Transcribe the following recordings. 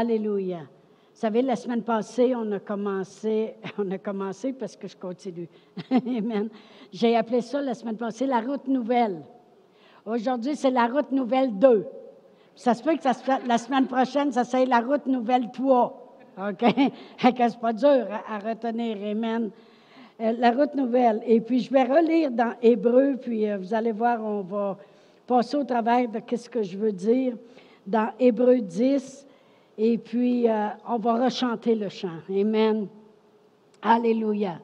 Alléluia. Vous savez, la semaine passée, on a commencé, on a commencé parce que je continue. Amen. J'ai appelé ça la semaine passée la route nouvelle. Aujourd'hui, c'est la route nouvelle 2. Ça se peut que la semaine prochaine, ça soit la route nouvelle 3. OK? c'est pas dur à, retenir. Amen. Euh, la route nouvelle. Et puis, je vais relire dans Hébreu, puis euh, vous allez voir, on va passer au travers de ce que je veux dire dans Hébreu 10. Et puis, euh, on va rechanter le chant. Amen. Alléluia.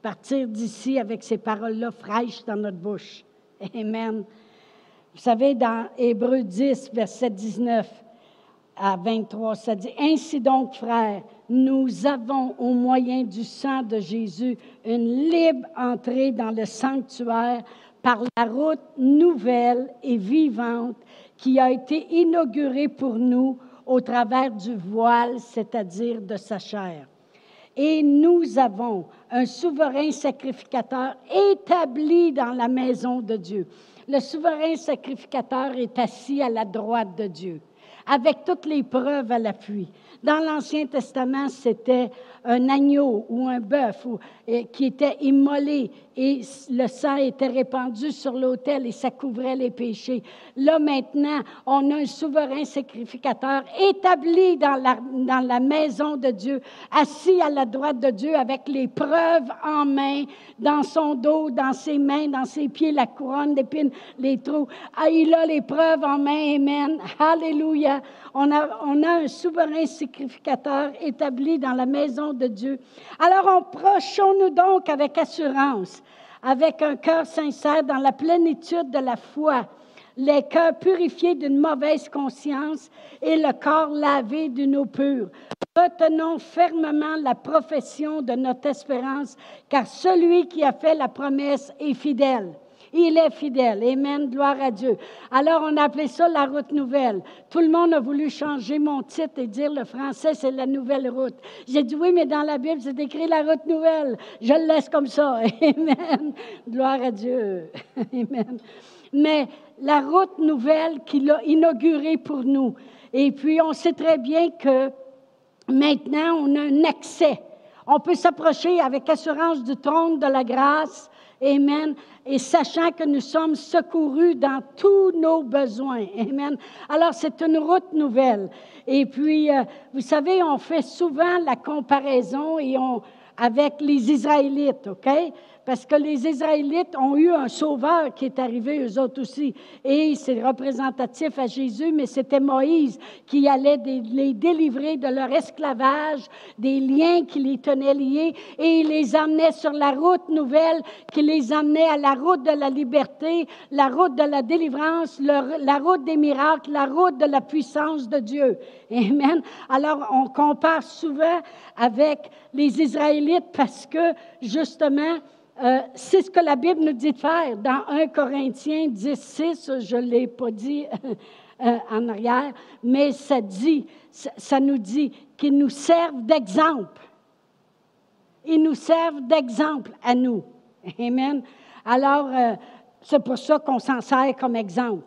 Partir d'ici avec ces paroles-là fraîches dans notre bouche. Amen. Vous savez, dans Hébreu 10, verset 19 à 23, ça dit, Ainsi donc, frères, nous avons au moyen du sang de Jésus une libre entrée dans le sanctuaire par la route nouvelle et vivante qui a été inaugurée pour nous au travers du voile, c'est-à-dire de sa chair. Et nous avons un souverain sacrificateur établi dans la maison de Dieu. Le souverain sacrificateur est assis à la droite de Dieu, avec toutes les preuves à l'appui. Dans l'Ancien Testament, c'était un agneau ou un bœuf qui était immolé et le sang était répandu sur l'autel et ça couvrait les péchés. Là maintenant, on a un souverain sacrificateur établi dans la, maison de Dieu, assis à la droite de Dieu avec les preuves en main, dans son dos, dans ses mains, dans ses pieds, la couronne d'épines, les trous. Ah, il a les preuves en main, Amen. Alléluia. On a, on a un souverain sacrificateur établi dans la maison de Dieu. Alors, approchons-nous donc avec assurance, avec un cœur sincère, dans la plénitude de la foi, les cœurs purifiés d'une mauvaise conscience et le corps lavé d'une eau pure. Retenons fermement la profession de notre espérance, car celui qui a fait la promesse est fidèle. Il est fidèle. Amen. Gloire à Dieu. Alors, on a appelé ça la route nouvelle. Tout le monde a voulu changer mon titre et dire le français, c'est la nouvelle route. J'ai dit oui, mais dans la Bible, c'est écrit la route nouvelle. Je le laisse comme ça. Amen. Gloire à Dieu. Amen. Mais la route nouvelle qu'il a inaugurée pour nous. Et puis, on sait très bien que maintenant, on a un accès. On peut s'approcher avec assurance du trône de la grâce Amen. Et sachant que nous sommes secourus dans tous nos besoins. Amen. Alors, c'est une route nouvelle. Et puis, euh, vous savez, on fait souvent la comparaison et on, avec les Israélites, OK? parce que les Israélites ont eu un sauveur qui est arrivé, eux autres aussi. Et c'est représentatif à Jésus, mais c'était Moïse qui allait les délivrer de leur esclavage, des liens qui les tenaient liés, et il les emmenait sur la route nouvelle qui les emmenait à la route de la liberté, la route de la délivrance, la route des miracles, la route de la puissance de Dieu. Amen. Alors, on compare souvent avec les Israélites parce que, justement, euh, c'est ce que la Bible nous dit de faire. Dans 1 Corinthiens 10, 6, je ne l'ai pas dit euh, en arrière, mais ça dit, ça, nous dit qu'ils nous servent d'exemple. Ils nous servent d'exemple à nous. Amen. Alors, euh, c'est pour ça qu'on s'en sert comme exemple.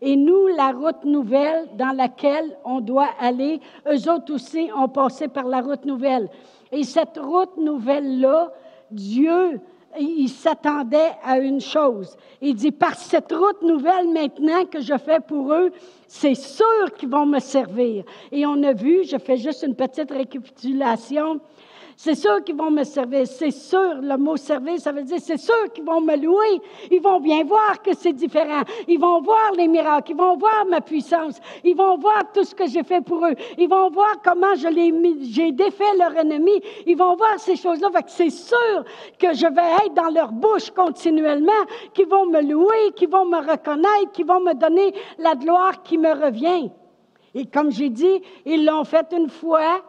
Et nous, la route nouvelle dans laquelle on doit aller, eux autres aussi ont passé par la route nouvelle. Et cette route nouvelle-là, Dieu il s'attendait à une chose. Il dit, par cette route nouvelle maintenant que je fais pour eux, c'est sûr qu'ils vont me servir. Et on a vu, je fais juste une petite récapitulation, c'est sûr qu'ils vont me servir. C'est sûr, le mot servir, ça veut dire c'est sûr qu'ils vont me louer. Ils vont bien voir que c'est différent. Ils vont voir les miracles. Ils vont voir ma puissance. Ils vont voir tout ce que j'ai fait pour eux. Ils vont voir comment j'ai défait leur ennemi. Ils vont voir ces choses-là. c'est sûr que je vais être dans leur bouche continuellement, qu'ils vont me louer, qu'ils vont me reconnaître, qu'ils vont me donner la gloire qui me revient. Et comme j'ai dit, ils l'ont fait une fois,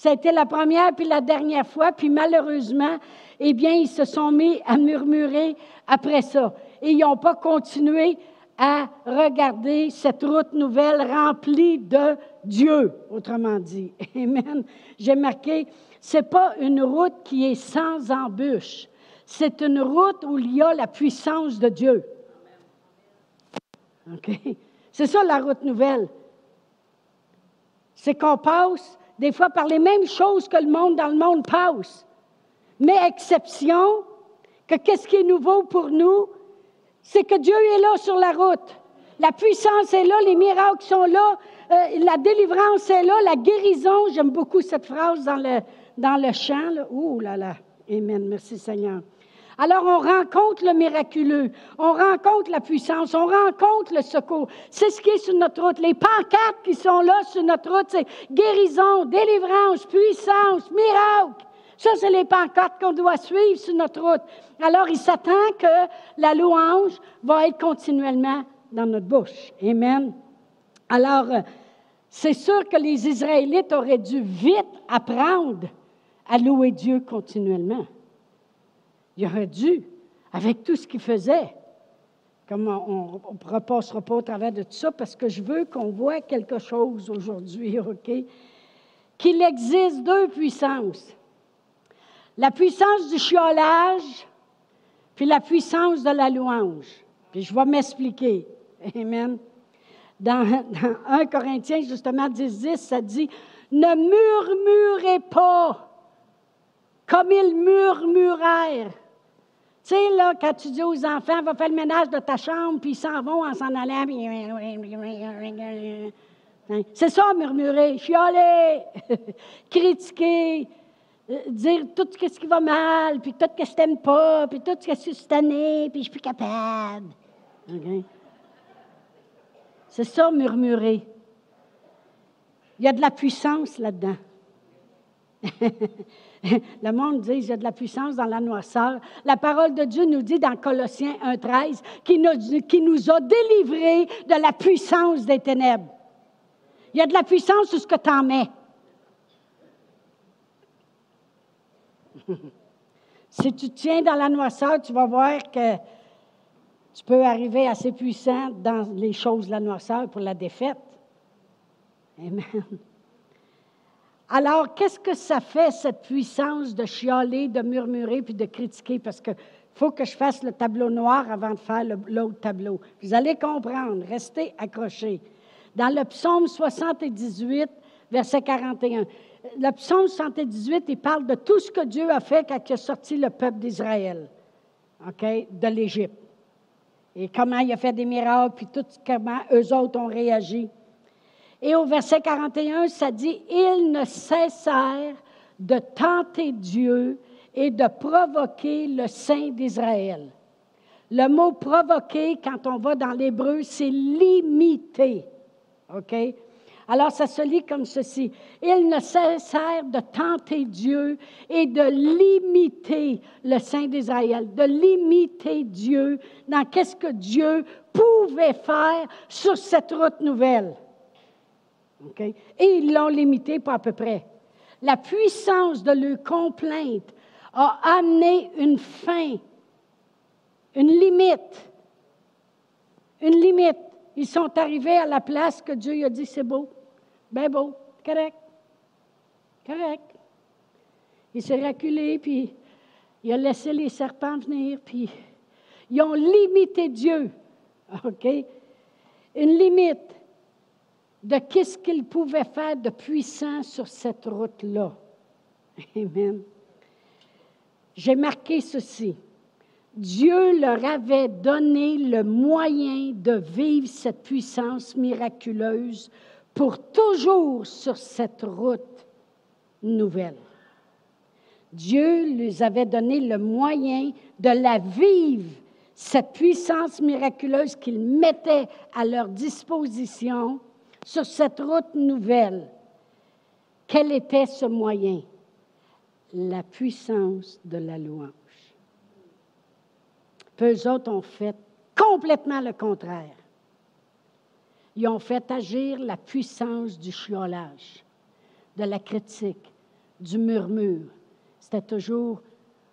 ça a été la première puis la dernière fois, puis malheureusement, eh bien, ils se sont mis à murmurer après ça. Et ils n'ont pas continué à regarder cette route nouvelle remplie de Dieu, autrement dit. Amen. J'ai marqué, c'est pas une route qui est sans embûche. C'est une route où il y a la puissance de Dieu. OK? C'est ça la route nouvelle. c'est qu'on passe des fois par les mêmes choses que le monde dans le monde passe. Mais exception, que qu'est-ce qui est nouveau pour nous, c'est que Dieu est là sur la route. La puissance est là, les miracles sont là, euh, la délivrance est là, la guérison. J'aime beaucoup cette phrase dans le, dans le chant. Ouh là là. Amen. Merci Seigneur. Alors on rencontre le miraculeux, on rencontre la puissance, on rencontre le secours. C'est ce qui est sur notre route. Les pancartes qui sont là sur notre route, c'est guérison, délivrance, puissance, miracle. Ça, c'est les pancartes qu'on doit suivre sur notre route. Alors, il s'attend que la louange va être continuellement dans notre bouche. Amen. Alors, euh, c'est sûr que les Israélites auraient dû vite apprendre à louer Dieu continuellement. Il aurait dû, avec tout ce qu'il faisait. Comme on ne repassera pas au travers de tout ça, parce que je veux qu'on voit quelque chose aujourd'hui, OK? Qu'il existe deux puissances. La puissance du chiolage, puis la puissance de la louange. Puis je vais m'expliquer. Amen. Dans, 1 Corinthiens, justement, 10, 10, ça dit Ne murmurez pas comme ils murmurèrent. Tu sais, là, quand tu dis aux enfants, va faire le ménage de ta chambre, puis ils s'en vont en s'en allant. C'est ça, murmurer, chialer, critiquer, euh, dire tout ce qui va mal, puis tout ce que je t'aime pas, puis tout ce que je suis tanné, puis je suis plus capable. C'est ça, murmurer. Il y a de la puissance là-dedans. Le monde dit, a de la puissance dans la noirceur. La parole de Dieu nous dit dans Colossiens 1.13 qu'il nous, qui nous a délivrés de la puissance des ténèbres. Il y a de la puissance sur ce que tu en mets. si tu tiens dans la noirceur, tu vas voir que tu peux arriver assez puissant dans les choses de la noirceur pour la défaite. Amen. Alors, qu'est-ce que ça fait, cette puissance de chialer, de murmurer puis de critiquer? Parce qu'il faut que je fasse le tableau noir avant de faire l'autre tableau. Vous allez comprendre, restez accrochés. Dans le psaume 78, verset 41, le psaume 78, il parle de tout ce que Dieu a fait quand il a sorti le peuple d'Israël, OK, de l'Égypte. Et comment il a fait des miracles, puis tout comment eux autres ont réagi. Et au verset 41, ça dit, ils ne cessèrent de tenter Dieu et de provoquer le Saint d'Israël. Le mot provoquer, quand on va dans l'hébreu, c'est limiter. OK? Alors, ça se lit comme ceci. Ils ne cessèrent de tenter Dieu et de limiter le Saint d'Israël, de limiter Dieu dans qu'est-ce que Dieu pouvait faire sur cette route nouvelle. Et ils l'ont limité pas à peu près. La puissance de leur complainte a amené une fin, une limite. Une limite. Ils sont arrivés à la place que Dieu a dit c'est beau. Ben beau, correct. Correct. Il s'est reculé, puis il a laissé les serpents venir, puis ils ont limité Dieu. OK? Une limite de qu'est-ce qu'il pouvait faire de puissant sur cette route-là. Amen. J'ai marqué ceci. Dieu leur avait donné le moyen de vivre cette puissance miraculeuse pour toujours sur cette route nouvelle. Dieu leur avait donné le moyen de la vivre, cette puissance miraculeuse qu'il mettait à leur disposition sur cette route nouvelle. Quel était ce moyen? La puissance de la louange. Peu autres ont fait complètement le contraire ils ont fait agir la puissance du chiolage, de la critique, du murmure. C'était toujours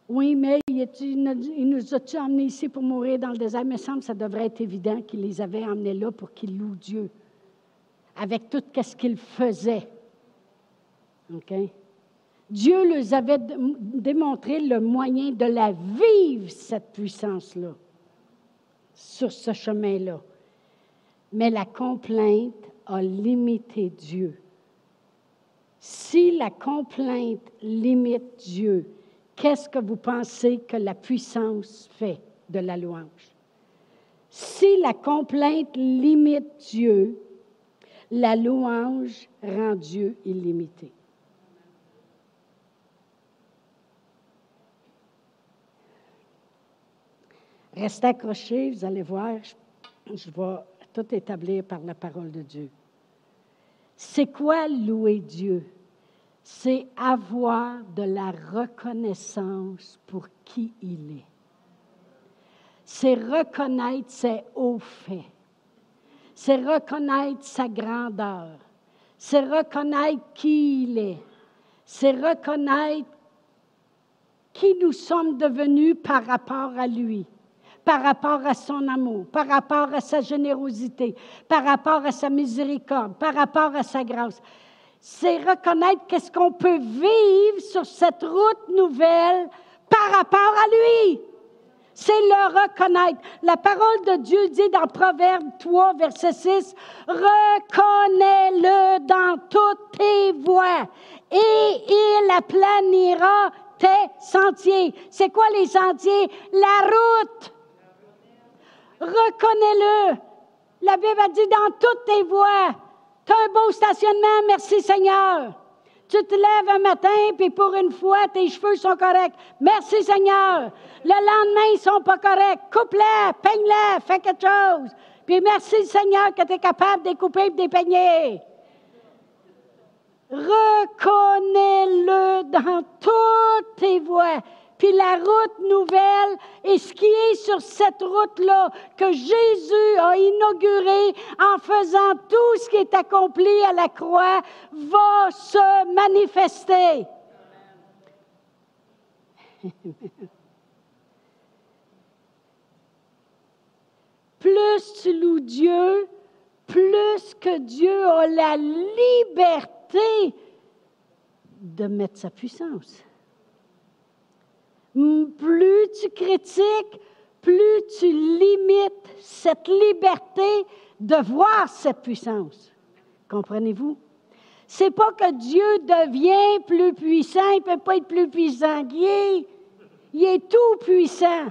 Oui, mais il, nous a-tu emmenés ici pour mourir dans le désert? Mais semble que ça devrait être évident qu'il les avait emmenés là pour qu'ils louent Dieu, avec tout ce qu'ils faisaient. Dieu leur avait démontré le moyen de la vivre, cette puissance-là, sur ce chemin-là. Mais la complainte a limité Dieu Si la complainte limite Dieu, qu'est-ce que vous pensez que la puissance fait de la louange? Si la complainte limite Dieu, la louange rend Dieu illimité. Restez accrochés, vous allez voir, je vais tout établir par la parole de Dieu. C'est quoi louer Dieu? C'est avoir de la reconnaissance pour qui il est. C'est reconnaître ses hauts faits. C'est reconnaître sa grandeur. C'est reconnaître qui il est. C'est reconnaître qui nous sommes devenus par rapport à lui par rapport à son amour, par rapport à sa générosité, par rapport à sa miséricorde, par rapport à sa grâce. C'est reconnaître qu'est-ce qu'on peut vivre sur cette route nouvelle par rapport à lui. C'est le reconnaître. La parole de Dieu dit dans Proverbe 3, verset 6, Reconnais-le dans toutes tes voies et il aplanira tes sentiers. C'est quoi les sentiers? La route. Reconnais-le. La Bible a dit dans toutes tes voies, tu as un beau stationnement, merci Seigneur. Tu te lèves un matin, puis pour une fois, tes cheveux sont corrects. Merci Seigneur. Le lendemain, ils ne sont pas corrects. Coupe-les, peigne-les, fais quelque chose. Puis merci Seigneur que tu es capable de les couper et de les peigner. Reconnais-le dans toutes tes voies puis la route nouvelle et ce qui est sur cette route-là que Jésus a inauguré en faisant tout ce qui est accompli à la croix va se manifester. plus tu loues Dieu, plus que Dieu a la liberté de mettre sa puissance plus tu critiques, plus tu limites cette liberté de voir cette puissance. Comprenez-vous? C'est pas que Dieu devient plus puissant, il peut pas être plus puissant. Il est tout puissant,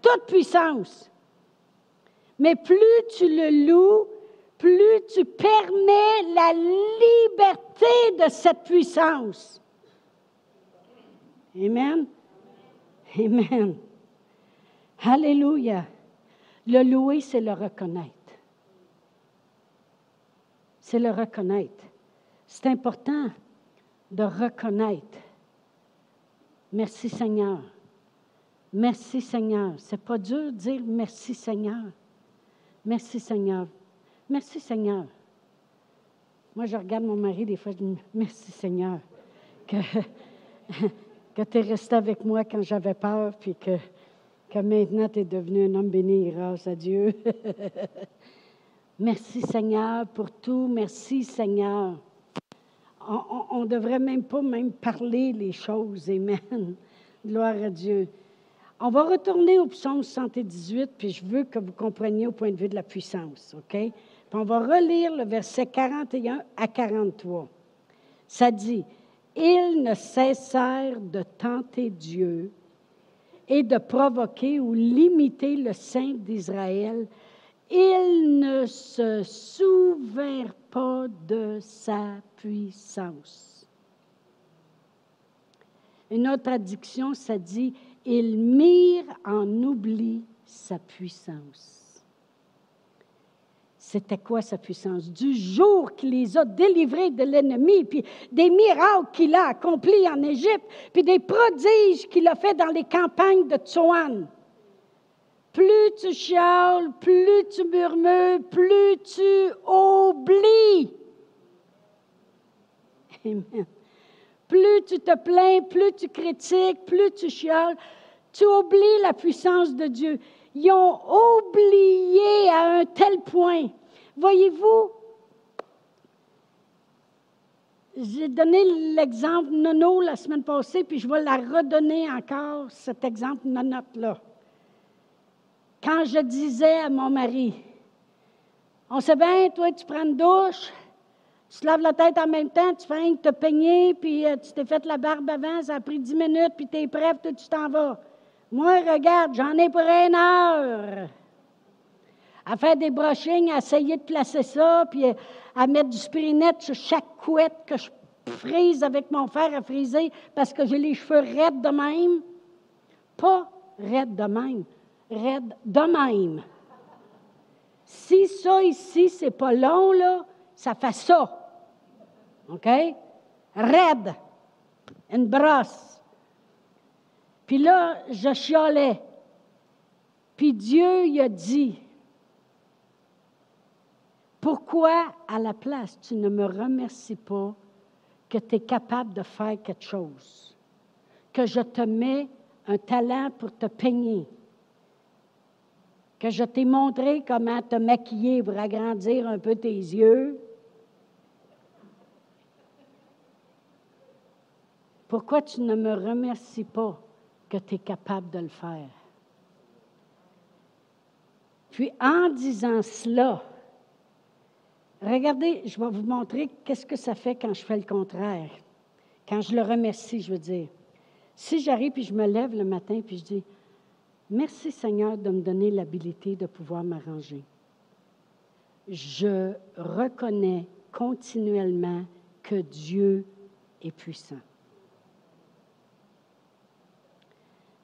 toute puissance. Mais plus tu le loues, plus tu permets la liberté de cette puissance. Amen. Amen. Alléluia. Le louer, c'est le reconnaître. C'est le reconnaître. C'est important de reconnaître. Merci Seigneur. Merci Seigneur. C'est pas dur de dire merci Seigneur. Merci Seigneur. Merci Seigneur. Moi, je regarde mon mari des fois, je dis merci Seigneur. que tu es resté avec moi quand j'avais peur, puis que, que maintenant tu es devenu un homme béni grâce à Dieu. Merci Seigneur pour tout. Merci Seigneur. On ne devrait même pas même parler les choses. Amen. Gloire à Dieu. On va retourner au psaume 118, puis je veux que vous compreniez au point de vue de la puissance. OK? Puis on va relire le verset 41 à 43. Ça dit, ils ne cessèrent de tenter Dieu et de provoquer ou limiter le Saint d'Israël. Ils ne se souvinrent pas de sa puissance. Une autre addiction, ça dit, ils mirent en oubli sa puissance. C'était quoi sa puissance? Du jour qu'il les a délivrés de l'ennemi, puis des miracles qu'il a accomplis en Égypte, puis des prodiges qu'il a fait dans les campagnes de Tsoan. Plus tu chiales, plus tu murmures, plus tu oublies. Amen. Plus tu te plains, plus tu critiques, plus tu chiales, tu oublies la puissance de Dieu. Ils ont oublié à un tel point Voyez-vous, j'ai donné l'exemple nono la semaine passée, puis je vais la redonner encore, cet exemple nonote-là. Quand je disais à mon mari, on sait bien, toi, tu prends une douche, Tu te laves la tête en même temps, tu fais te peigner, puis euh, tu t'es fait la barbe avant, ça a pris dix minutes, puis tu es prêt, puis tu t'en vas. Moi, regarde, j'en ai pour une heure. À faire des brushings, à essayer de placer ça, puis euh, à mettre du spirinette sur chaque couette que je frise avec mon fer à friser parce que j'ai les cheveux raides de même. Pas raides de même, raides de même. Si ça ici, c'est pas long, là, ça fait ça. OK? Raide. Une brosse. Puis là, je chialais. Puis Dieu il a dit, pourquoi à la place tu ne me remercies pas que tu es capable de faire quelque chose, que je te mets un talent pour te peigner, que je t'ai montré comment te maquiller pour agrandir un peu tes yeux? Pourquoi tu ne me remercies pas que tu es capable de le faire? Puis en disant cela, regardez, je vais vous montrer qu'est-ce que ça fait quand je fais le contraire. Quand je le remercie, je veux dire. Si j'arrive puis je me lève le matin puis je dis Merci Seigneur de me donner l'habilité de pouvoir m'arranger. Je reconnais continuellement que Dieu est puissant.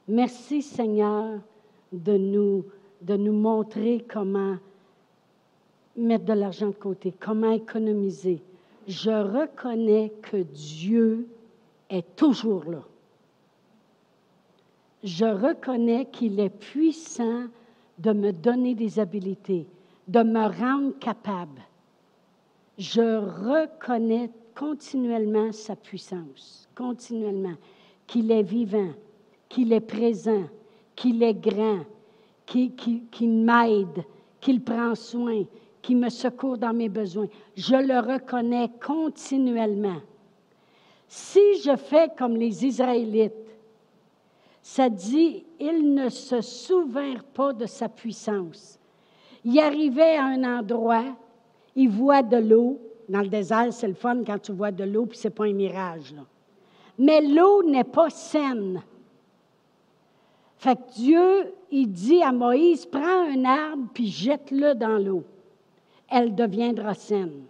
Merci Seigneur de nous, de nous montrer comment mettre de l'argent de côté, comment économiser? Je reconnais que Dieu est toujours là. Je reconnais qu'il est puissant de me donner des habiletés, de me rendre capable. Je reconnais continuellement sa puissance, continuellement, qu'il est vivant, qu'il est présent, qu'il est grand, qu'il m'aide, qu'il prend soin, qu'il me secourt dans mes besoins. Je le reconnais continuellement. Si je fais comme les Israélites, ça dit, ils ne se souvinrent pas de sa puissance. Il arrivait à un endroit, il voit de l'eau. Dans le désert, c'est le fun quand tu vois de l'eau, puis ce n'est pas un mirage. Mais l'eau n'est pas saine. Fait que Dieu, il dit à Moïse, prends un arbre puis jette-le dans l'eau. Elle deviendra saine.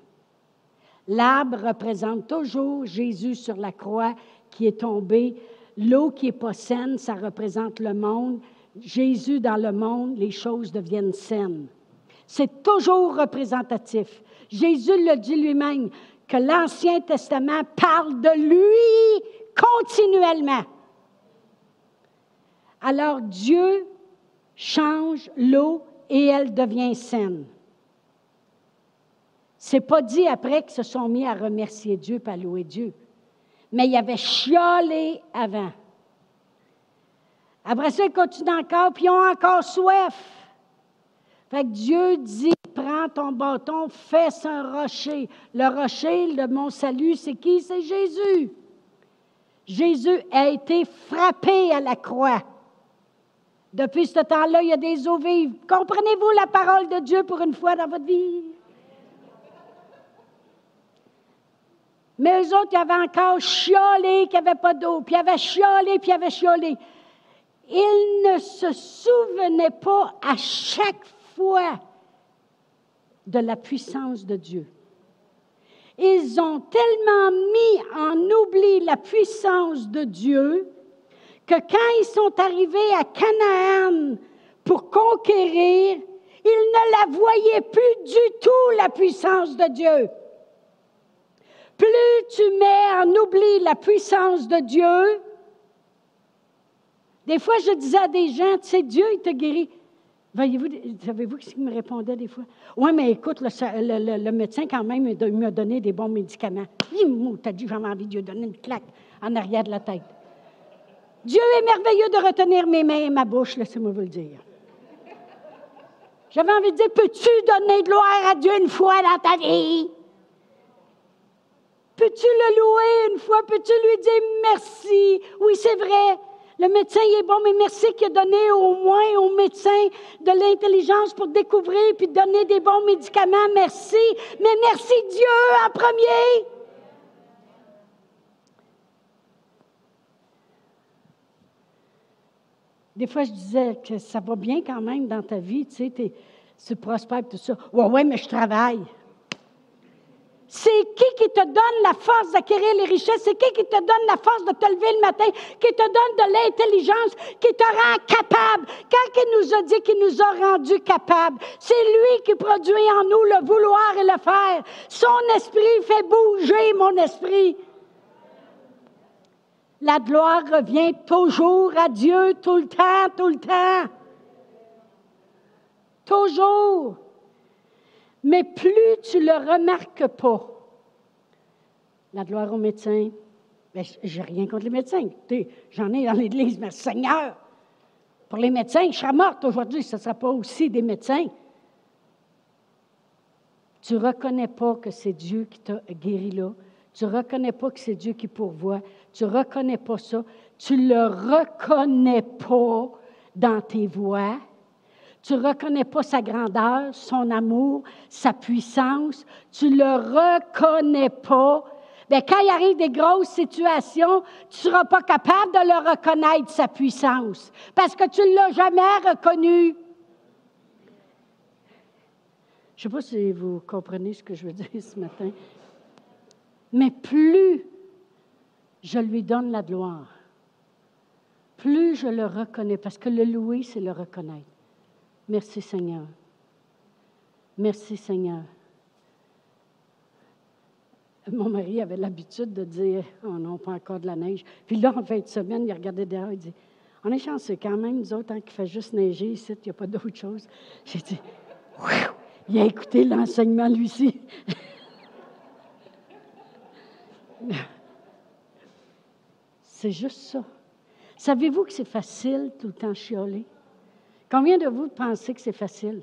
L'arbre représente toujours Jésus sur la croix qui est tombé. L'eau qui n'est pas saine, ça représente le monde. Jésus dans le monde, les choses deviennent saines. C'est toujours représentatif. Jésus le dit lui-même que l'Ancien Testament parle de lui continuellement. Alors Dieu change l'eau et elle devient saine. C'est pas dit après qu'ils se sont mis à remercier Dieu et louer Dieu. Mais il y avait chialé avant. Après ça, ils continuent encore, puis ils ont encore soif. Fait que Dieu dit, prends ton bâton, fais un rocher. Le rocher, le mon salut, c'est qui? C'est Jésus. Jésus a été frappé à la croix. Depuis ce temps-là, il y a des eaux vives. Comprenez-vous la parole de Dieu pour une fois dans votre vie? Mais eux autres, ils avaient encore chiolé qu'il n'y avait pas d'eau, puis ils avaient chiolé, puis ils avaient chiolé. Ils ne se souvenaient pas à chaque fois de la puissance de Dieu. Ils ont tellement mis en oubli la puissance de Dieu que quand ils sont arrivés à Canaan pour conquérir, ils ne la voyaient plus du tout, la puissance de Dieu. Plus tu mets en oubli la puissance de Dieu, des fois je disais à des gens, tu sais, Dieu, il te guérit. Voyez-vous, savez-vous ce qu'il me répondait des fois? Oui, mais écoute, le, médecin, quand même, il m'a donné des bons médicaments. Il t'as dit, j'avais envie de lui donner une claque en arrière de la tête. Dieu est merveilleux de retenir mes mains et ma bouche, laissez-moi vous le dire. J'avais envie de dire, peux-tu donner gloire à Dieu une fois dans ta vie? Peux-tu le louer une fois? Peux-tu lui dire merci? Oui, c'est vrai. Le médecin, il est bon, mais merci qu'il a donné au moins au médecin de l'intelligence pour découvrir puis donner des bons médicaments. Merci. Mais merci Dieu en premier. Des fois, je disais que ça va bien quand même dans ta vie, tu sais, tu prospères tout ça. Ouais, ouais, mais je travaille. C'est qui qui te donne la force d'acquérir les richesses? C'est qui qui te donne la force de te lever le matin? Qui te donne de l'intelligence? Qui te rend capable? Quand il nous a dit qu'il nous a rendus capables, c'est lui qui produit en nous le vouloir et le faire. Son esprit fait bouger mon esprit. La gloire revient toujours à Dieu, tout le temps, tout le temps. Toujours. Mais plus tu le remarques pas, la gloire au médecin, ben, j'ai rien contre les médecins. J'en ai dans l'Église, mais Seigneur, pour les médecins, je serais morte aujourd'hui, ce ne sera pas aussi des médecins. Tu ne reconnais pas que c'est Dieu qui t'a guéri là. Tu ne reconnais pas que c'est Dieu qui pourvoit. Tu ne reconnais pas ça. Tu ne le reconnais pas dans tes voix. Tu ne reconnais pas sa grandeur, son amour, sa puissance. Tu ne le reconnais pas. Bien, quand il arrive des grosses situations, tu ne seras pas capable de le reconnaître, sa puissance, parce que tu ne l'as jamais reconnu. Je ne sais pas si vous comprenez ce que je veux dire ce matin. Mais plus je lui donne la gloire, plus je le reconnais, parce que le louer, c'est le reconnaître. Merci Seigneur. Merci Seigneur. Mon mari avait l'habitude de dire Oh non, pas encore de la neige. Puis là, en fin de semaine, il regardait derrière, il dit On est chanceux quand même, nous autres, hein, qu'il fait juste neiger ici, il n'y a pas d'autre chose. J'ai dit Il a écouté l'enseignement, lui-ci. C'est juste ça. Savez-vous que c'est facile tout le temps chioler? Combien de vous pensez que c'est facile?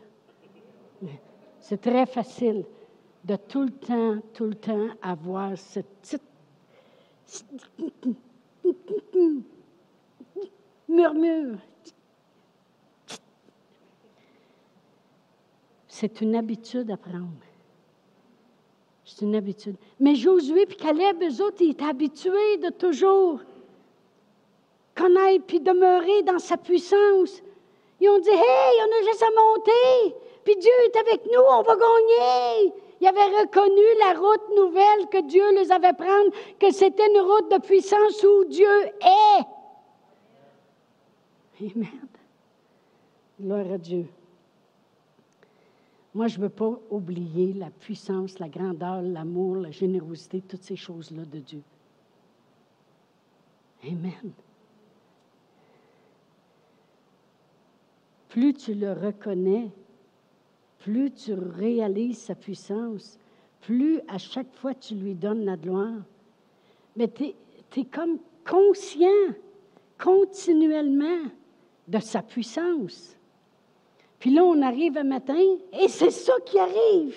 C'est très facile de tout le temps, tout le temps avoir ce petit murmure. C'est une habitude à prendre. C'est une habitude. Mais Josué et Caleb, eux autres, ils étaient habitués de toujours connaître puis demeurer dans sa puissance. Ils ont dit Hey, on a juste à monter, puis Dieu est avec nous, on va gagner. Ils avaient reconnu la route nouvelle que Dieu les avait prendre, que c'était une route de puissance où Dieu est. Amen. Gloire à Dieu. Moi, je ne veux pas oublier la puissance, la grandeur, l'amour, la générosité, toutes ces choses-là de Dieu. Amen. Plus tu le reconnais, plus tu réalises sa puissance, plus à chaque fois tu lui donnes la gloire. Mais tu es, comme conscient continuellement de sa puissance. Puis là, on arrive un matin et c'est ça qui arrive.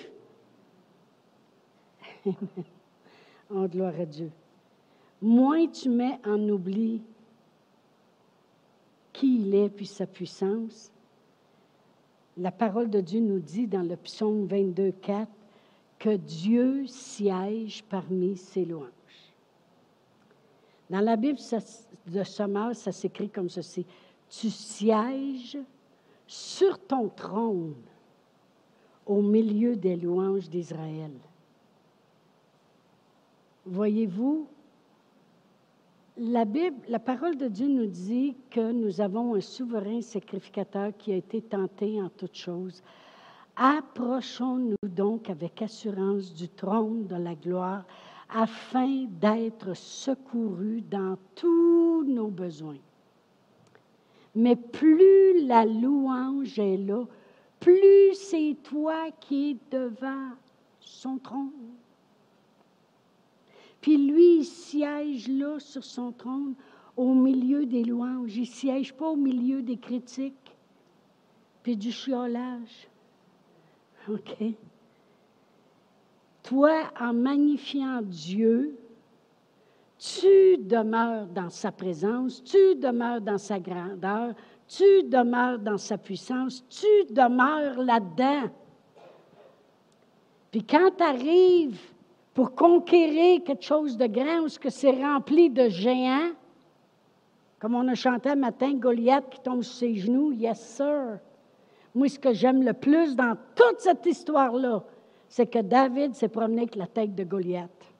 oh, gloire à Dieu. Moins tu mets en oubli qui il est puis sa puissance, la parole de Dieu nous dit dans le psaume 22, 4 que Dieu siège parmi ses louanges. Dans la Bible de Sommeur, ça s'écrit comme ceci Tu sièges sur ton trône au milieu des louanges d'Israël. Voyez-vous, la Bible, la parole de Dieu nous dit que nous avons un souverain sacrificateur qui a été tenté en toutes choses. Approchons-nous donc avec assurance du trône de la gloire afin d'être secourus dans tous nos besoins. Mais plus la louange est là, plus c'est toi qui es devant son trône. Puis lui, il siège là sur son trône au milieu des louanges. Il siège pas au milieu des critiques, puis du chiolage. OK? Toi, en magnifiant Dieu, tu demeures dans sa présence, tu demeures dans sa grandeur, tu demeures dans sa puissance, tu demeures là-dedans. Puis quand tu arrives pour conquérir quelque chose de grand, où ce que c'est rempli de géants, comme on a chanté un matin, Goliath qui tombe sur ses genoux, yes sir. Moi, ce que j'aime le plus dans toute cette histoire-là, c'est que David s'est promené avec la tête de Goliath.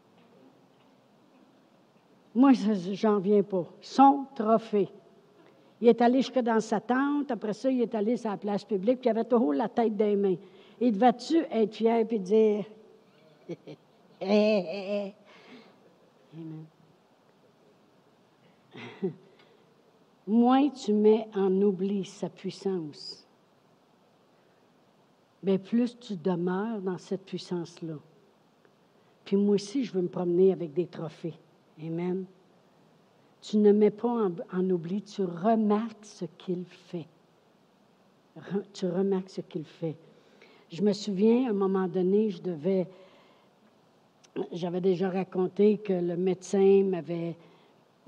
Moi, j'en viens pas. Son trophée. Il est allé jusque dans sa tente, après ça, il est allé sur la place publique, puis il avait toujours la tête des mains. Il devait-tu être fier et dire Amen. Moins tu mets en oubli sa puissance, mais plus tu demeures dans cette puissance-là. Puis moi aussi, je veux me promener avec des trophées. Amen. Tu ne mets pas en, oubli, tu remarques ce qu'il fait. tu remarques ce qu'il fait. Je me souviens, à un moment donné, je devais. J'avais déjà raconté que le médecin m'avait,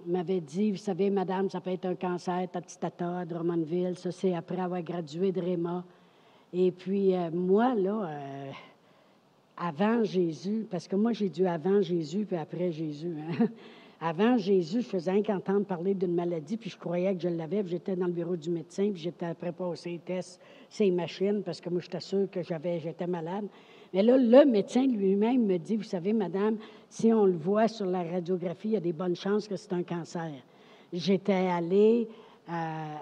m'avait dit Vous savez, madame, ça peut être un cancer, ta petite tata à Drummondville. Ça, c'est après avoir gradué de Réma. Et puis, euh, moi, là, euh, avant Jésus, parce que moi, j'ai dû avant Jésus puis après Jésus. Hein. Avant Jésus, je faisais un qu'entendre parler d'une maladie, puis je croyais que je l'avais, puis j'étais dans le bureau du médecin, puis j'étais après passer les tests, ces machines, parce que moi, j'étais sûre que j'avais, j'étais malade. Mais là, le médecin lui-même me dit, vous savez, madame, si on le voit sur la radiographie, il y a des bonnes chances que c'est un cancer. J'étais allée à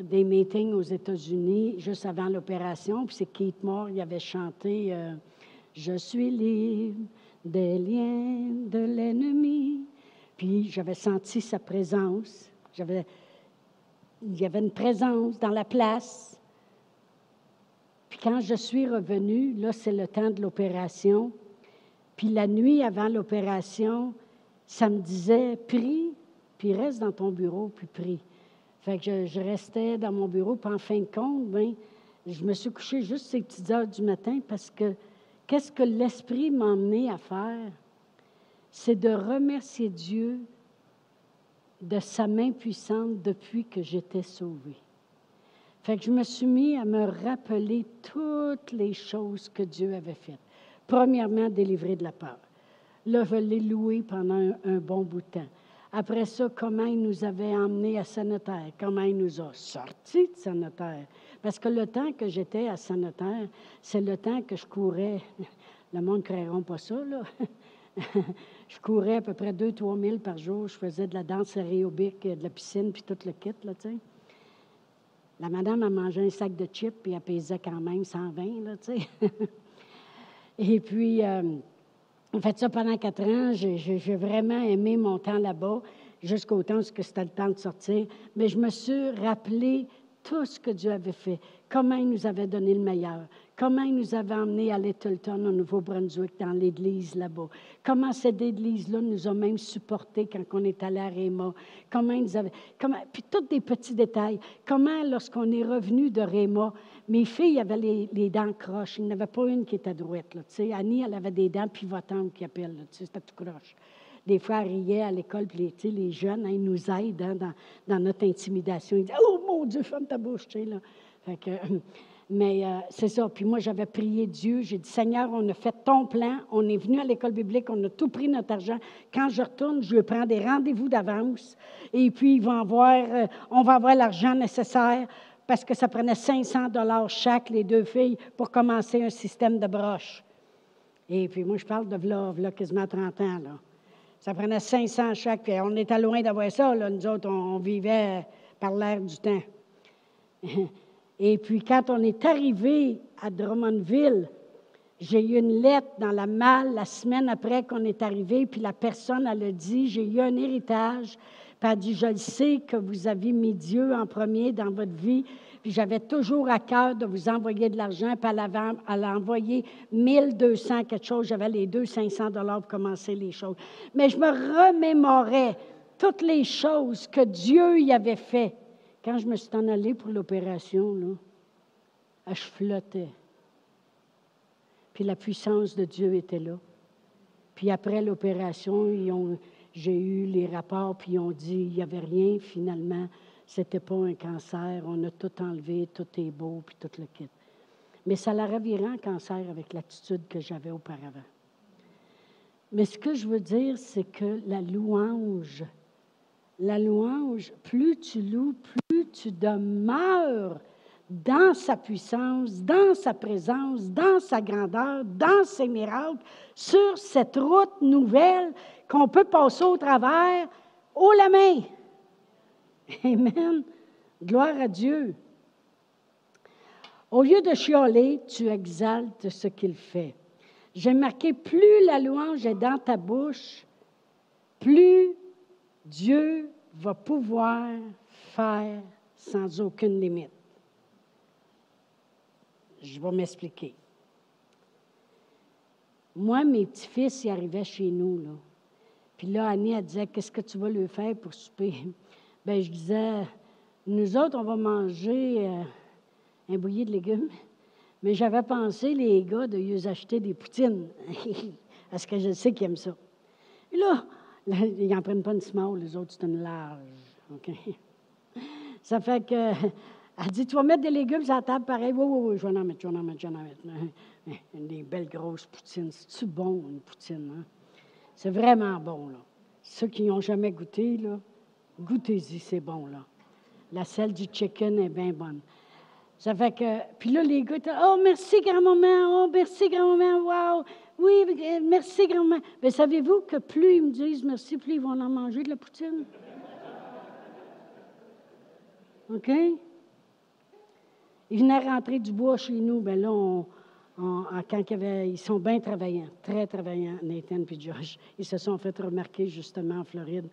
des meetings aux États-Unis juste avant l'opération, puis c'est Keith Moore, il avait chanté euh, Je suis libre des liens de l'ennemi. Puis j'avais senti sa présence. J'avais, il y avait une présence dans la place. Quand je suis revenue, là, c'est le temps de l'opération. Puis la nuit avant l'opération, ça me disait, prie, puis reste dans ton bureau, puis prie. Fait que je, restais dans mon bureau, puis en fin de compte, ben, je me suis couchée juste ces petites heures du matin parce que qu'est-ce que l'Esprit m'a emmené à faire? c'est de remercier Dieu de sa main puissante depuis que j'étais sauvée. Fait que je me suis mis à me rappeler toutes les choses que Dieu avait faites. Premièrement, délivrer de la peur. Là, je l'ai loué pendant un, bon bout de temps. Après ça, comment il nous avait emmenés à Sanitaire, comment il nous a sortis de Sanitaire. Parce que le temps que j'étais à Sanitaire, c'est le temps que je courais. Le monde ne créera pas ça, là. je courais à peu près 2-3 000 par jour. Je faisais de la danse aérobique, de la piscine, puis tout le kit, là, tu. La madame a mangé un sac de chips, puis elle pesait quand même 120, là, tu sais. Et puis, euh, on fait ça pendant quatre ans. J'ai vraiment aimé mon temps là-bas, jusqu'au temps où c'était le temps de sortir. Mais je me suis rappelé tout ce que Dieu avait fait, comment il nous avait donné le meilleur, comment il nous avait emmenés à Littleton, au Nouveau-Brunswick, dans l'église là-bas, comment cette église-là nous a même supportés quand on est allé à Réma, comment ils nous avaient, comment, puis tous des petits détails, comment lorsqu'on est revenu de Réma, mes filles avaient les, dents croches, il n'y en avait pas une qui était droite, là, Annie, elle avait des dents pivotantes, qui appellent, c'était tout croche. Des fois, elle riait à l'école, puis les, les jeunes, hein, ils nous aident hein, dans, notre intimidation. Ils disaient Oh mon Dieu, ferme ta bouche, tu sais, là. Mais euh, c'est ça. Puis moi, j'avais prié Dieu. J'ai dit Seigneur, on a fait ton plan. On est venu à l'école biblique. On a tout pris notre argent. Quand je retourne, je prends des rendez-vous d'avance. Et puis, ils vont avoir, euh, on va avoir l'argent nécessaire parce que ça prenait 500 dollars chaque, les deux filles, pour commencer un système de broche. Et puis, moi, je parle de là, là quasiment 30 ans. Là. Ça prenait 500 chaque. Puis on était loin d'avoir ça. Là. Nous autres, on, vivait par l'air du temps. Et puis, quand on est arrivé à Drummondville, j'ai eu une lettre dans la malle la semaine après qu'on est arrivé, puis la personne, elle a dit, j'ai eu un héritage, puis elle a dit, je le sais que vous avez mis Dieu en premier dans votre vie, puis j'avais toujours à cœur de vous envoyer de l'argent, puis elle, elle a envoyé 1200 quelque chose. J'avais les deux 500 dollars pour commencer les choses. Mais je me remémorais toutes les choses que Dieu y avait fait. Quand je me suis en allée pour l'opération, là, je flottais. Puis la puissance de Dieu était là. Puis après l'opération, j'ai eu les rapports, puis ils ont dit il n'y avait rien finalement. C'était pas un cancer. On a tout enlevé, tout est beau, puis tout le kit. Mais ça l'a reviré en cancer avec l'attitude que j'avais auparavant. Mais ce que je veux dire, c'est que la louange, la louange, plus tu loues, plus tu demeures dans sa puissance, dans sa présence, dans sa grandeur, dans ses miracles, sur cette route nouvelle qu'on peut passer au travers, haut la main. Amen. Gloire à Dieu. Au lieu de chialer, tu exaltes ce qu'il fait. J'ai marqué, plus la louange est dans ta bouche, plus Dieu va pouvoir sans aucune limite. Je vais m'expliquer. Moi, mes petits-fils, ils arrivaient chez nous. Puis là, Annie, elle disait, qu'est-ce que tu vas lui faire pour souper? Bien, je disais, nous autres, on va manger euh, un bouilli de légumes. Mais j'avais pensé, les gars, de lui acheter des poutines. Parce que je sais qu'ils aiment ça. Et là, ils n'en prennent pas une small, les autres, c'est une large. OK? Ça fait que, elle dit, tu vas mettre des légumes sur la table pareil. Oui, oui, oui, je vais en mettre, je vais en mettre, je vais en mettre. Des belles grosses poutines. C'est-tu bon, une poutine? Hein? C'est vraiment bon, là. Ceux qui n'ont jamais goûté, là, goûtez-y, c'est bon, là. La selle du chicken est bien bonne. Ça fait que, puis là, les gars, oh, merci grand-maman, oh, merci grand-maman, wow, oui, euh, merci grand-maman. Mais savez-vous que plus ils me disent merci, plus ils vont en manger de la poutine? OK? Ils venaient rentrer du bois chez nous, bien là, on, quand ils, sont bien travaillants, très travaillants, Nathan et Josh. Ils se sont fait remarquer justement en Floride.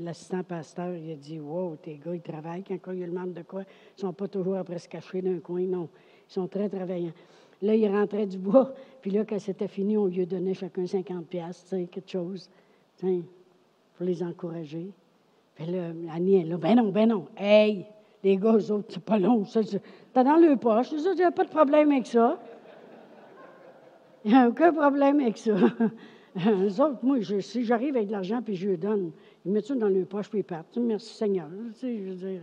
L'assistant pasteur, il a dit Wow, tes gars, ils travaillent. Quand ils lui demandent de quoi, ils ne sont pas toujours après se cacher d'un coin. Non, ils sont très travaillants. Là, ils rentraient du bois. Puis là, quand c'était fini, on lui donnait chacun 50 pièces, quelque chose, pour les encourager. Puis là, Annie est là. Ben non, ben non. Hey, les gars, eux autres, c'est pas long. Ça, t'as dans le poche. Il n'y a pas de problème avec ça. Il n'y a aucun problème avec ça. Eux autres, moi, si j'arrive avec de l'argent puis je lui donne, ils mettent ça dans le poche puis ils partent. Merci Seigneur. Tu sais, je veux dire,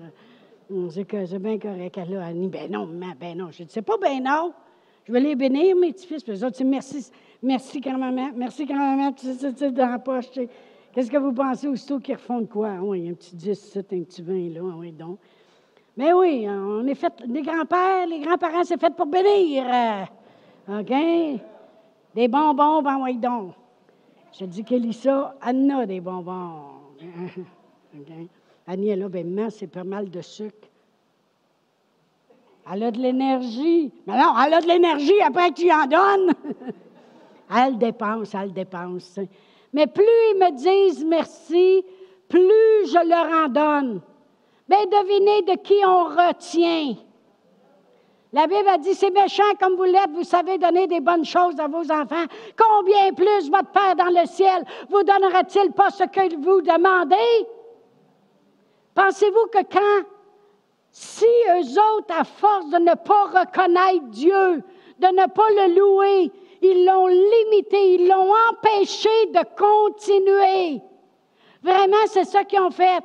c'est que c'est bien correct. Elle a Annie, ben non, ben non. Je dis, c'est pas ben non. Je vais les bénir, mes petits-fils. Puis eux autres, merci, merci grand-maman, merci grand-maman, tu sais, dans la poche. Qu'est-ce que vous pensez aussitôt qu'ils refont de quoi? Oui, un petit 10, un petit 20 là, ah oui, donc. Mais oui, on est fait, les grands-pères, les grands-parents, c'est fait pour bénir. Euh, OK? Des bonbons, ben oui, donc. Je dis qu'Elissa, Anna, des bonbons. Annie, elle a, ben, c'est pas mal de sucre. Elle a de l'énergie. Mais non, elle a de l'énergie après tu en donnes. elle dépense, elle dépense. Mais plus ils me disent merci, plus je leur en donne. Mais ben, devinez de qui on retient. La Bible a dit, c'est méchant comme vous l'êtes, vous savez donner des bonnes choses à vos enfants. Combien plus votre Père dans le ciel vous donnera-t-il pas ce que vous demandez? Pensez-vous que quand, si eux autres, à force de ne pas reconnaître Dieu, de ne pas le louer, ils l'ont limité, ils l'ont empêché de continuer. Vraiment, c'est ça qu'ils ont fait.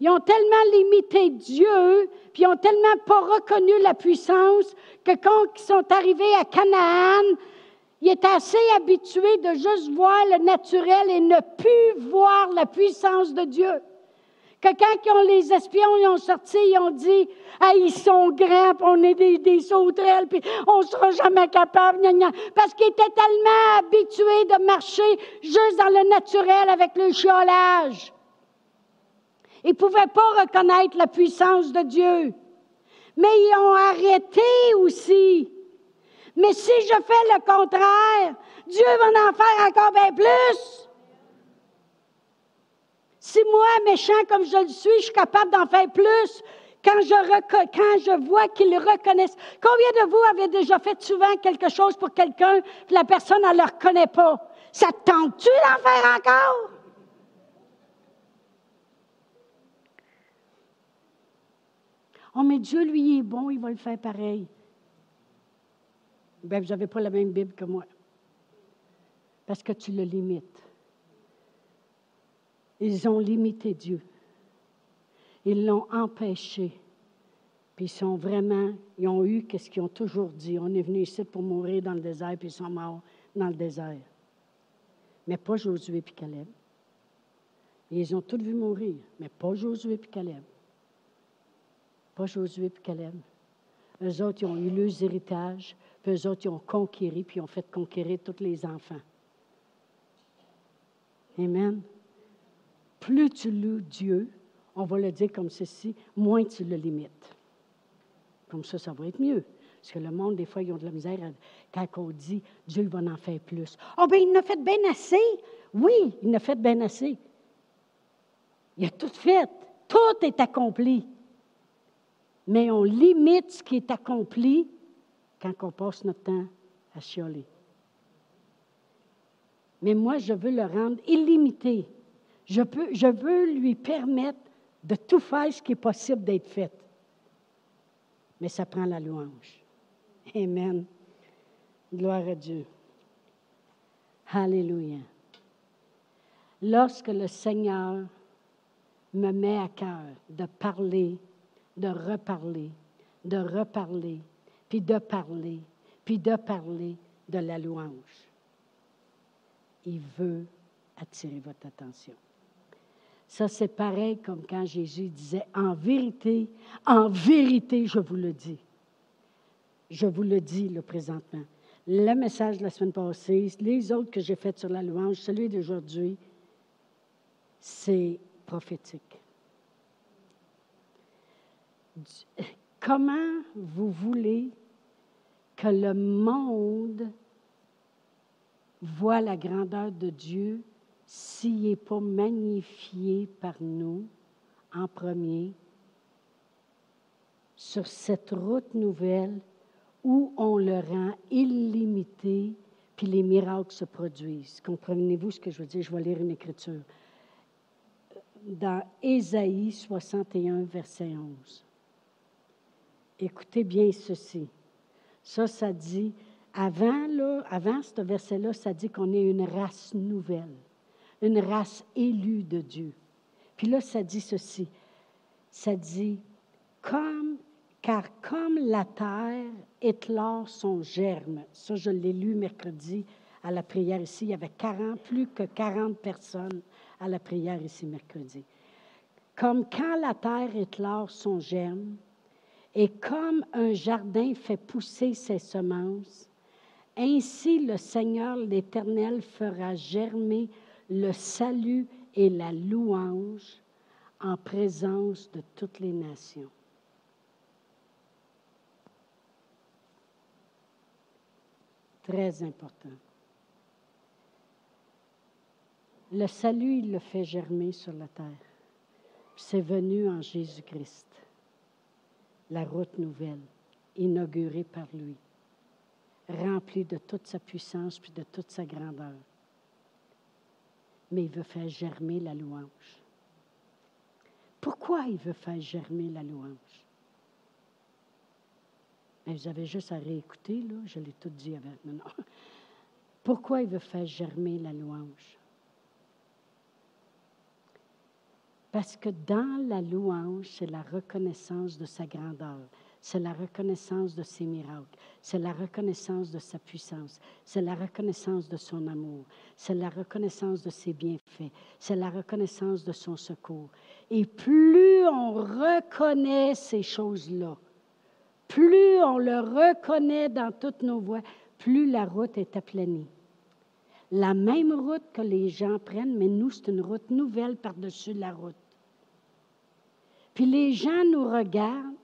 Ils ont tellement limité Dieu, puis ils ont tellement pas reconnu la puissance que quand ils sont arrivés à Canaan, ils étaient assez habitués de juste voir le naturel et ne plus voir la puissance de Dieu. Que quand les espions ils ont sorti, ils ont dit ah, ils sont grands, on est des, sauterelles, puis on ne sera jamais capable. Parce qu'ils étaient tellement habitués de marcher juste dans le naturel avec le chiolage. Ils ne pouvaient pas reconnaître la puissance de Dieu. Mais ils ont arrêté aussi. Mais si je fais le contraire, Dieu va en faire encore bien plus. Si moi, méchant comme je le suis, je suis capable d'en faire plus quand je, vois qu'ils reconnaissent. Combien de vous avez déjà fait souvent quelque chose pour quelqu'un que la personne ne le reconnaît pas? Ça te tente-tu d'en faire encore? Oh, mais Dieu, lui, est bon, il va le faire pareil. Bien, vous n'avez pas la même Bible que moi. Parce que tu le limites. Ils ont limité Dieu. Ils l'ont empêché. Puis ils sont vraiment, ils ont eu ce qu'ils ont toujours dit. On est venu ici pour mourir dans le désert, puis ils sont morts dans le désert. Mais pas Josué et Caleb. ils ont tous vu mourir, mais pas Josué et Caleb. Pas Josué et Caleb. Eux autres, ils ont eu leurs héritages, puis eux autres, ils ont conquéri, puis ils ont fait conquérir tous les enfants. Amen. Plus tu loues Dieu, on va le dire comme ceci, moins tu le limites. Comme ça, ça va être mieux. Parce que le monde, des fois, ils ont de la misère quand on dit Dieu va en faire plus. Ah, oh, bien, il en fait bien assez. Oui, il en fait bien assez. Il a tout fait. Tout est accompli. Mais on limite ce qui est accompli quand on passe notre temps à chialer. Mais moi, je veux le rendre illimité. Je, veux lui permettre de tout faire ce qui est possible d'être fait. Mais ça prend la louange. Amen. Gloire à Dieu. Alléluia. Lorsque le Seigneur me met à cœur de parler, de reparler, de reparler, puis de parler, puis de parler de la louange, il veut attirer votre attention. Ça, c'est pareil comme quand Jésus disait, en vérité, en vérité, je vous le dis. Je vous le dis, le présentement. Le message de la semaine passée, les autres que j'ai faits sur la louange, celui d'aujourd'hui, c'est prophétique. Comment vous voulez que le monde voit la grandeur de Dieu s'il n'est pas magnifié par nous en premier sur cette route nouvelle où on le rend illimité, puis les miracles se produisent. Comprenez-vous ce que je veux dire? Je vais lire une écriture. Dans Ésaïe 61, verset 11. Écoutez bien ceci. Ça, ça dit, avant, là, avant ce verset-là, ça dit qu'on est une race nouvelle une race élue de Dieu. Puis là, ça dit ceci. Ça dit, comme, car comme la terre éclore son germe. Ça, je l'ai lu mercredi à la prière ici. Il y avait 40, plus que 40 personnes à la prière ici mercredi. Comme quand la terre éclore son germe, et comme un jardin fait pousser ses semences, ainsi le Seigneur l'Éternel fera germer le salut et la louange en présence de toutes les nations. Très important. Le salut, il le fait germer sur la terre. C'est venu en Jésus-Christ, la route nouvelle, inaugurée par lui, remplie de toute sa puissance puis de toute sa grandeur mais il veut faire germer la louange. Pourquoi il veut faire germer la louange? Vous avez juste à réécouter, là, je l'ai tout dit avec maintenant. Pourquoi il veut faire germer la louange? Parce que dans la louange, c'est la reconnaissance de sa grandeur c'est la reconnaissance de ses miracles, c'est la reconnaissance de sa puissance, c'est la reconnaissance de son amour, c'est la reconnaissance de ses bienfaits, c'est la reconnaissance de son secours. Et plus on reconnaît ces choses-là, plus on le reconnaît dans toutes nos voies, plus la route est aplanie. La même route que les gens prennent, mais nous, c'est une route nouvelle par-dessus la route. Puis les gens nous regardent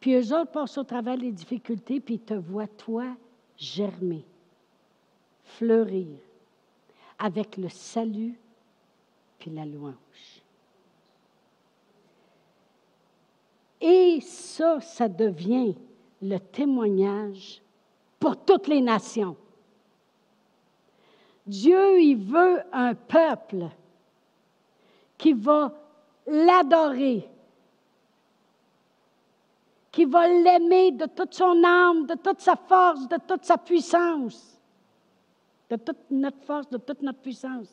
puis eux autres passent au travers des difficultés, puis ils te voient, toi, germer, fleurir, avec le salut, puis la louange. Et ça, ça devient le témoignage pour toutes les nations. Dieu, il veut un peuple qui va l'adorer, qui va l'aimer de toute son âme, de toute sa force, de toute sa puissance, de toute notre force, de toute notre puissance.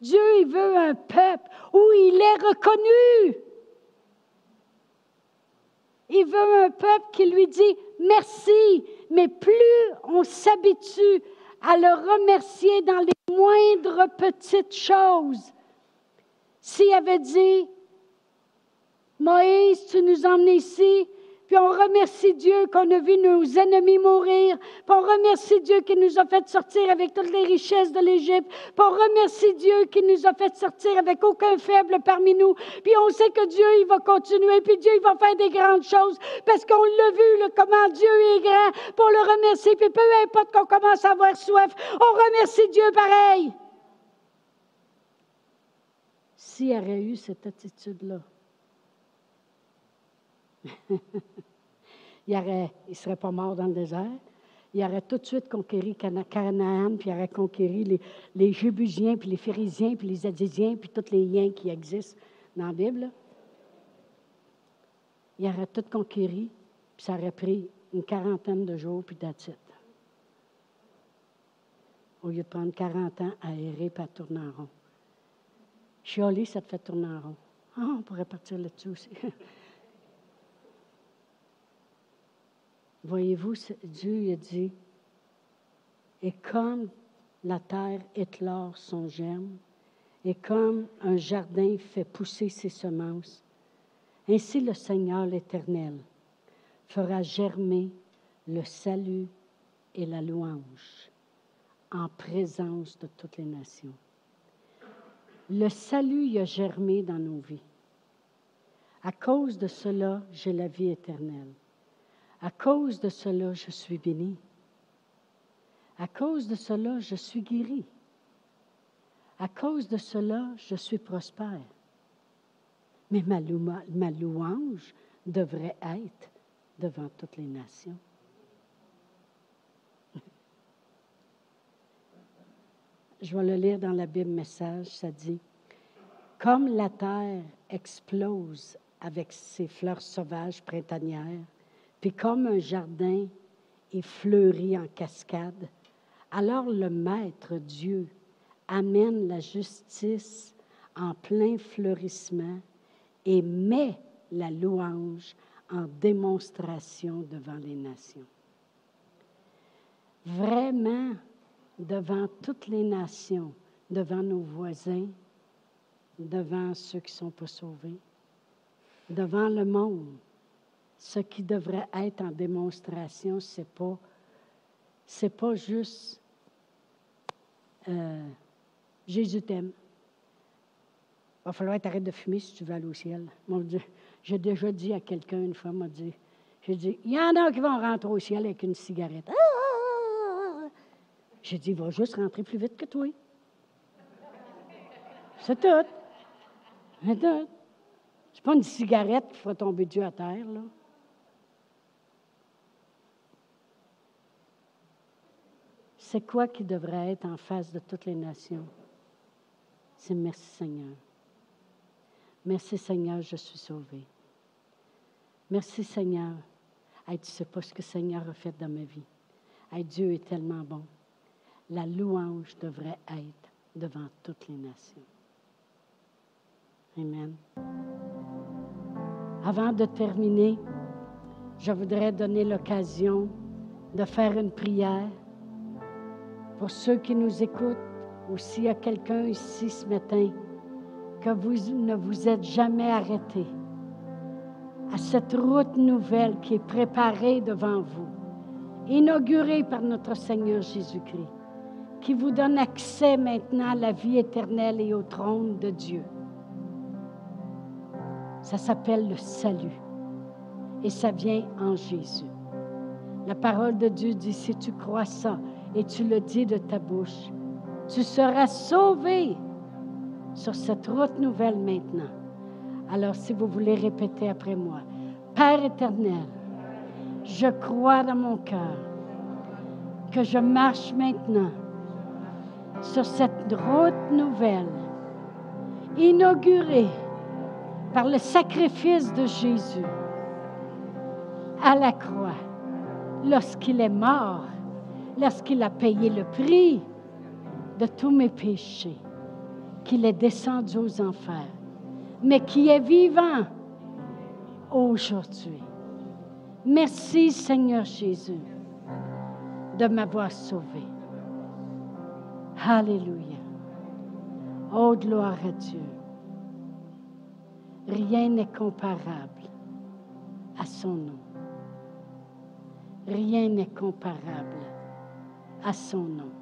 Dieu, il veut un peuple où il est reconnu. Il veut un peuple qui lui dit merci, mais plus on s'habitue à le remercier dans les moindres petites choses. S'il avait dit, Moïse, tu nous emmenes ici, puis on remercie Dieu qu'on a vu nos ennemis mourir. Puis on remercie Dieu qui nous a fait sortir avec toutes les richesses de l'Égypte. Puis on remercie Dieu qui nous a fait sortir avec aucun faible parmi nous. Puis on sait que Dieu, il va continuer. Puis Dieu, il va faire des grandes choses. Parce qu'on l'a vu, comment Dieu est grand pour le remercier. Puis peu importe qu'on commence à avoir soif, on remercie Dieu pareil. S'il y aurait eu cette attitude-là, il ne serait pas mort dans le désert. Il aurait tout de suite conquéri Canaan, puis il aurait conquéri les, Jébusiens, puis les Phérisiens, puis les Adésiens, puis tous les liens qui existent dans la Bible. Il aurait tout conquéri, puis ça aurait pris une quarantaine de jours, puis d'attitude. Au lieu de prendre 40 ans à errer et à tourner en rond. Chialer, ça te fait tourner en rond. Ah, on pourrait partir là-dessus aussi. Voyez-vous, Dieu a dit, et comme la terre éclore son germe, et comme un jardin fait pousser ses semences, ainsi le Seigneur l'Éternel fera germer le salut et la louange en présence de toutes les nations. Le salut a germé dans nos vies. À cause de cela, j'ai la vie éternelle. À cause de cela, je suis béni. À cause de cela, je suis guéri. À cause de cela, je suis prospère. Mais ma, louange devrait être devant toutes les nations. Je vais le lire dans la Bible Message, ça dit, Comme la terre explose avec ses fleurs sauvages printanières, puis comme un jardin est fleuri en cascade, alors le Maître Dieu amène la justice en plein fleurissement et met la louange en démonstration devant les nations. Vraiment, devant toutes les nations, devant nos voisins, devant ceux qui ne sont pas sauvés, devant le monde, ce qui devrait être en démonstration, c'est pas, c'est pas juste euh, Jésus t'aime. Il va falloir t'arrêter de fumer si tu veux aller au ciel. j'ai déjà dit à quelqu'un une fois, m'a dit, j'ai dit, il y en a qui vont rentrer au ciel avec une cigarette. Ah, j'ai dit, il va juste rentrer plus vite que toi. C'est tout. C'est tout. C'est pas une cigarette qui fera tomber Dieu à terre, là. C'est quoi qui devrait être en face de toutes les nations? C'est merci Seigneur. Merci Seigneur, je suis sauvé. Merci Seigneur. tu ne sais pas ce que Seigneur a fait dans ma vie. Dieu est tellement bon. La louange devrait être devant toutes les nations. Amen. Avant de terminer, je voudrais donner l'occasion de faire une prière pour ceux qui nous écoutent, ou s'il y a quelqu'un ici ce matin, que vous ne vous êtes jamais arrêté à cette route nouvelle qui est préparée devant vous, inaugurée par notre Seigneur Jésus-Christ, qui vous donne accès maintenant à la vie éternelle et au trône de Dieu. Ça s'appelle le salut et ça vient en Jésus. La parole de Dieu dit, si tu crois ça, et tu le dis de ta bouche. Tu seras sauvé sur cette route nouvelle maintenant. Alors si vous voulez répéter après moi, Père éternel, je crois dans mon cœur que je marche maintenant sur cette route nouvelle, inaugurée par le sacrifice de Jésus à la croix, lorsqu'il est mort lorsqu'il a payé le prix de tous mes péchés. qu'il est descendu aux enfers, mais qui est vivant aujourd'hui. Merci Seigneur Jésus de m'avoir sauvé. Alléluia. Oh, gloire à Dieu. Rien n'est comparable à son nom. Rien n'est comparable à son nom.